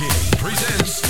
King presents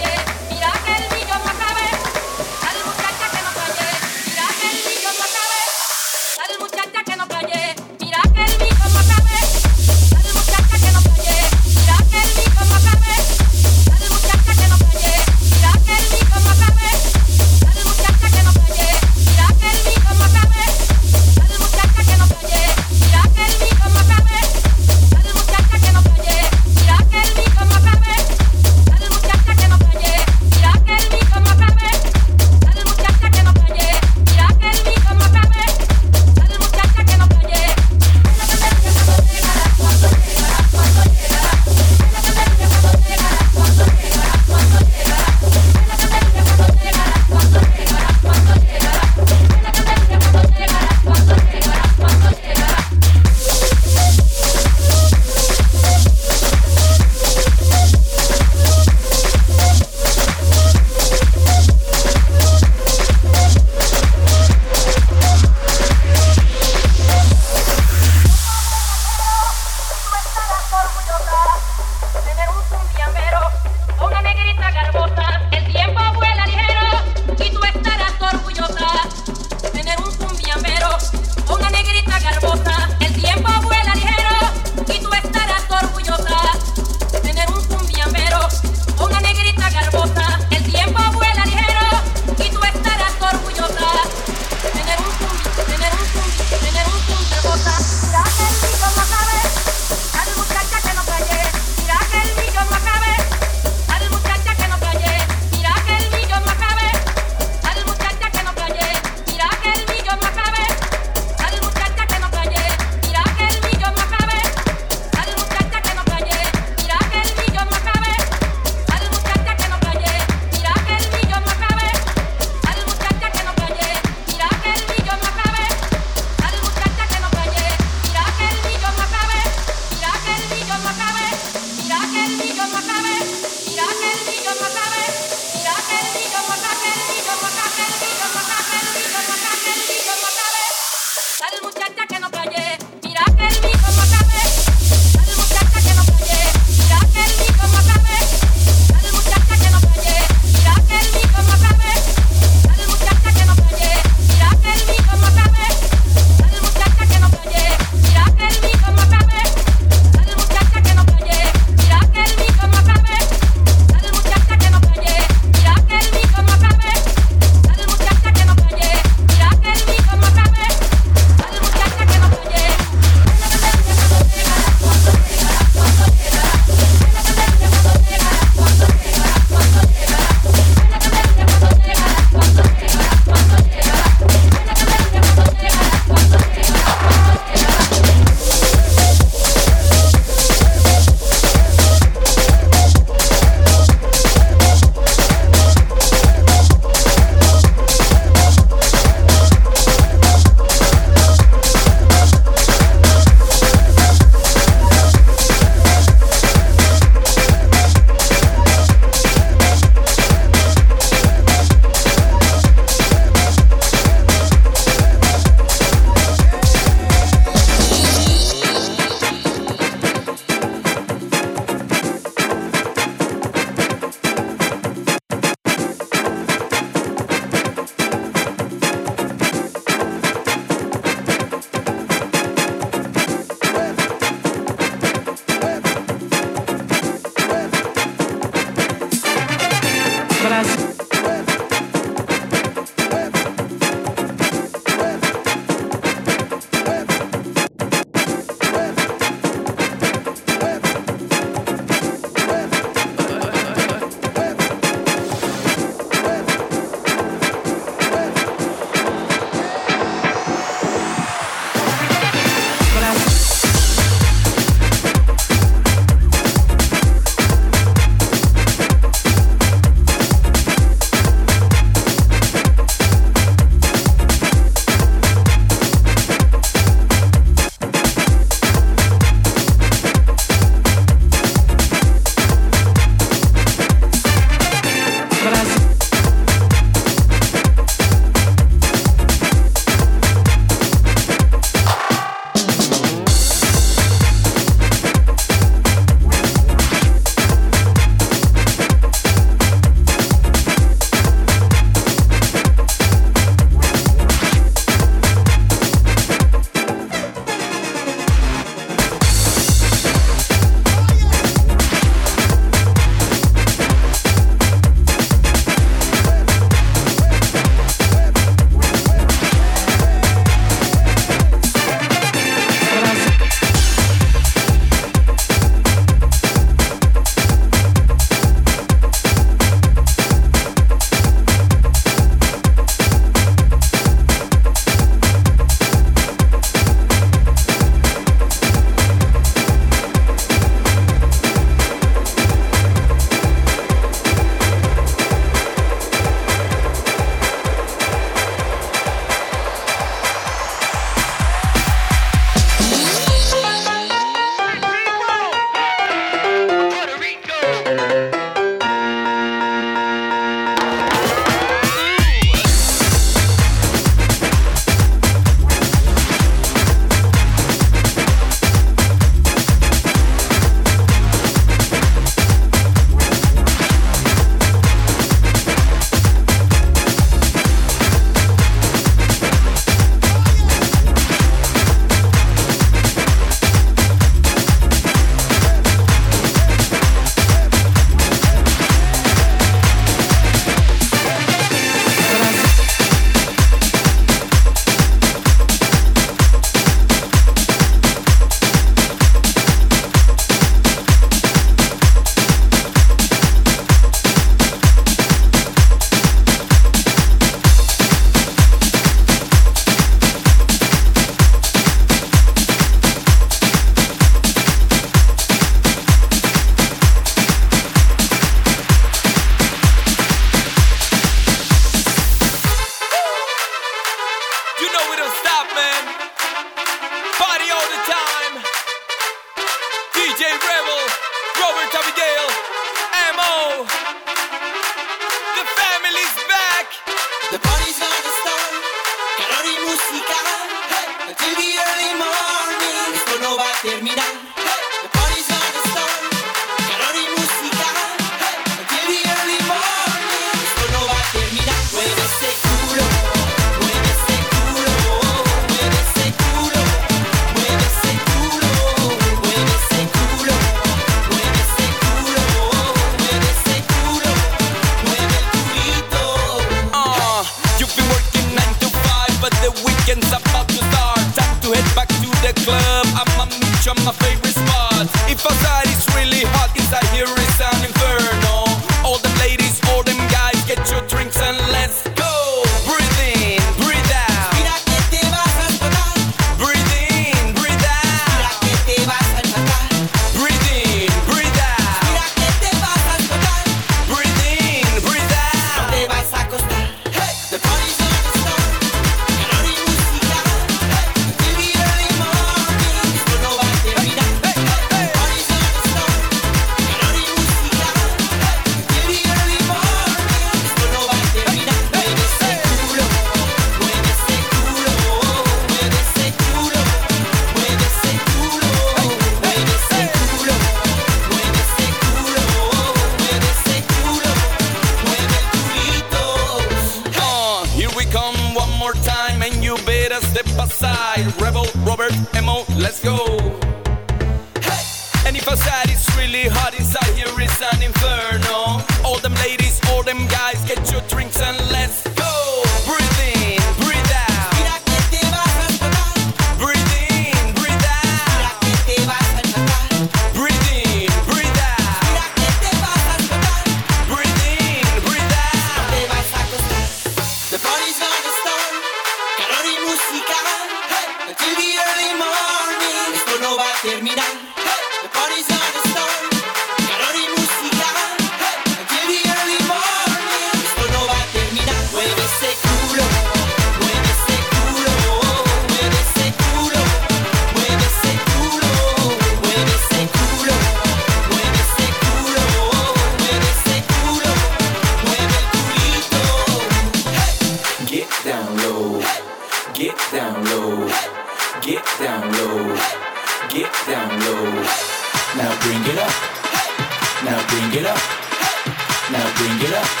Till it early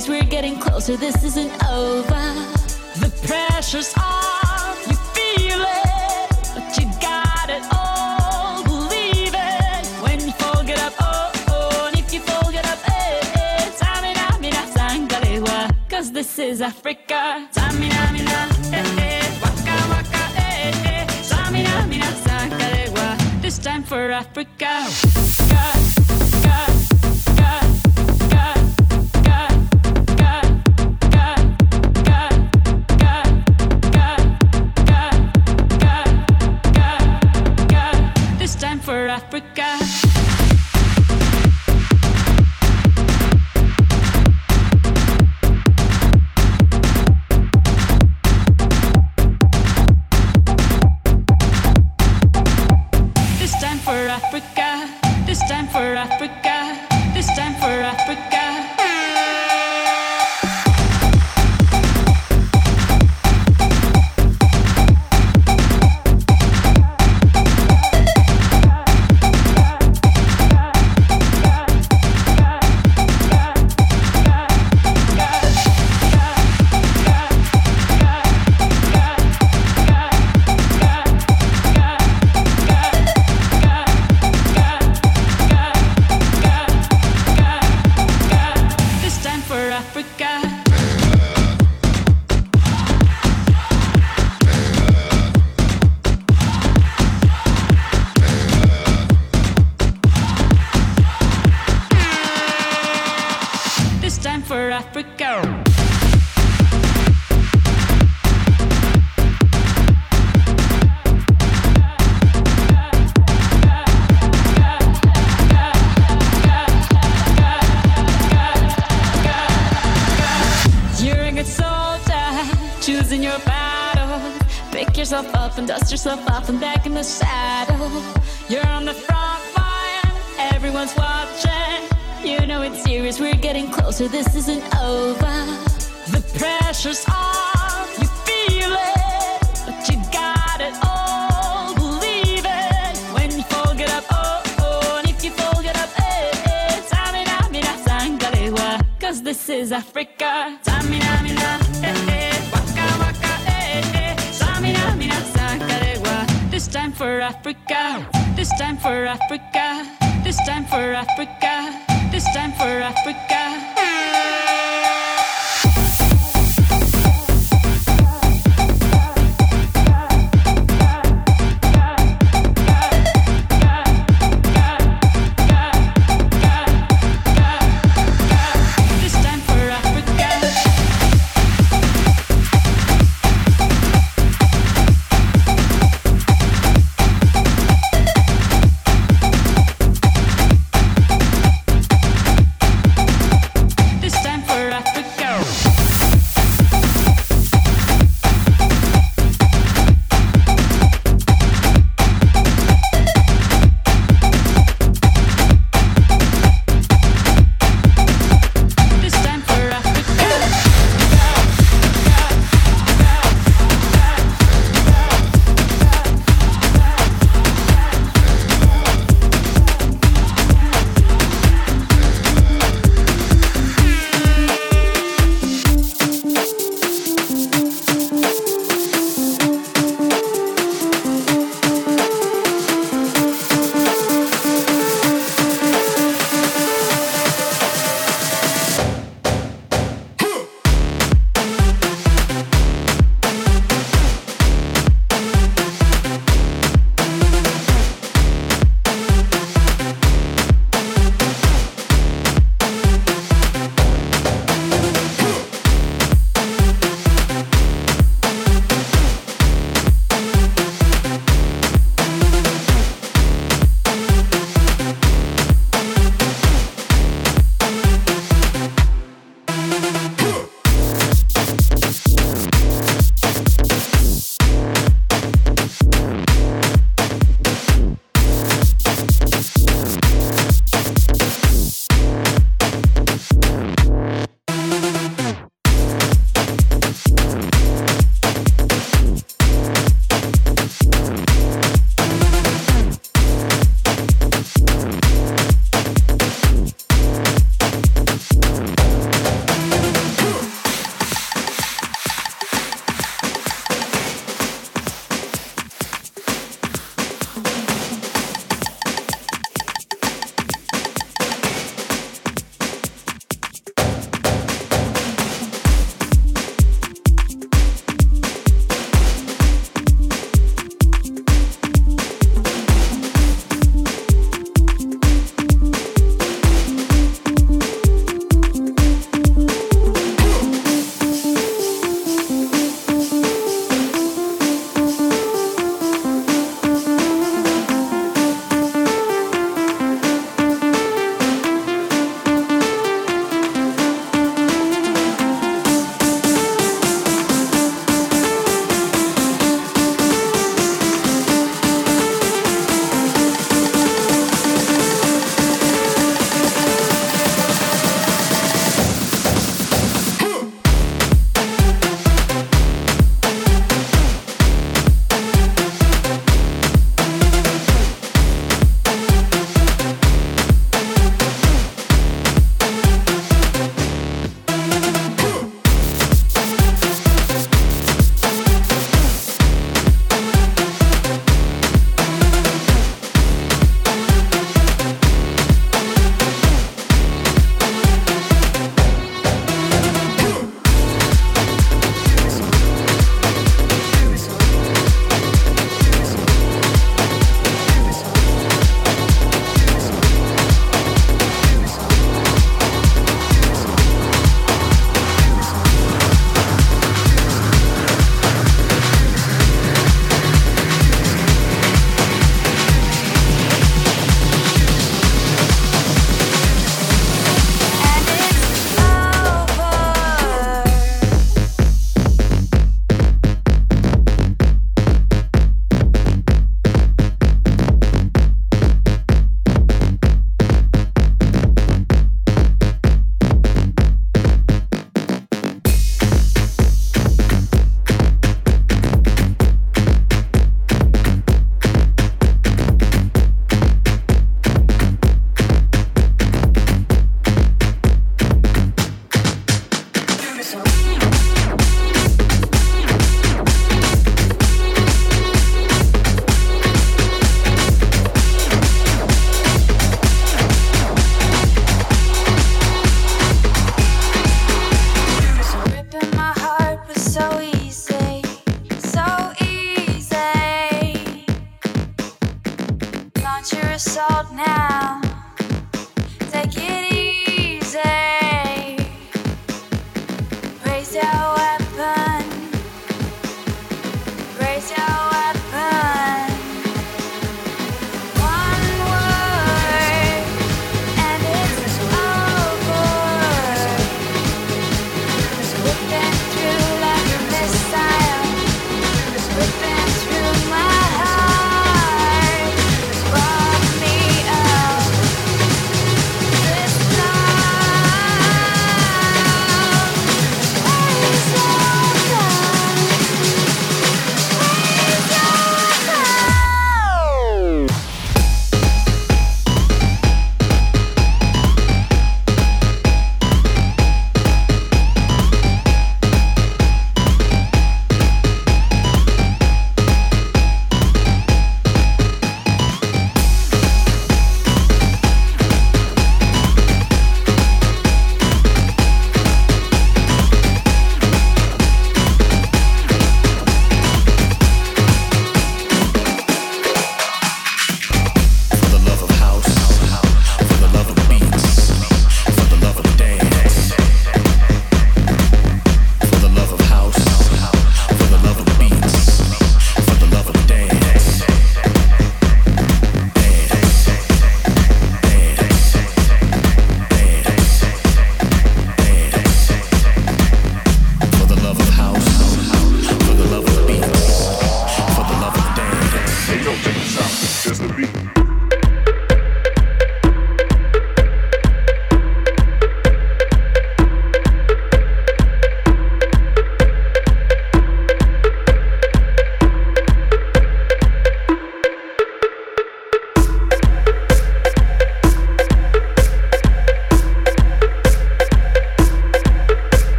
serious, we're getting closer, this isn't over. The pressure's on, you feel it, but you got it all. Believe it when you fall, get up, oh, oh, and if you fall, get up, eh, eh. Tsamina, mina, zangalewa, cause this is Africa. Tsamina, mina, eh, eh, waka, waka, eh, eh. Tsamina, mina, zangalewa, this time for Africa. Soldier, choosing your battle. Pick yourself up and dust yourself off and back in the saddle. You're on the front line, everyone's watching. You know it's serious, we're getting closer, this isn't over. The pressure's on, you feel it, but you got it all. Believe it when you fall, get up, oh, oh, and if you fall, get up, eh, eh. Tsamina, mina, zangalewa, cause this is Africa. Tsamina, mina, eh, eh, waka, waka, eh, eh. Tsamina, mina, zangalewa, this time for Africa. This time for Africa. This time for Africa for Africa.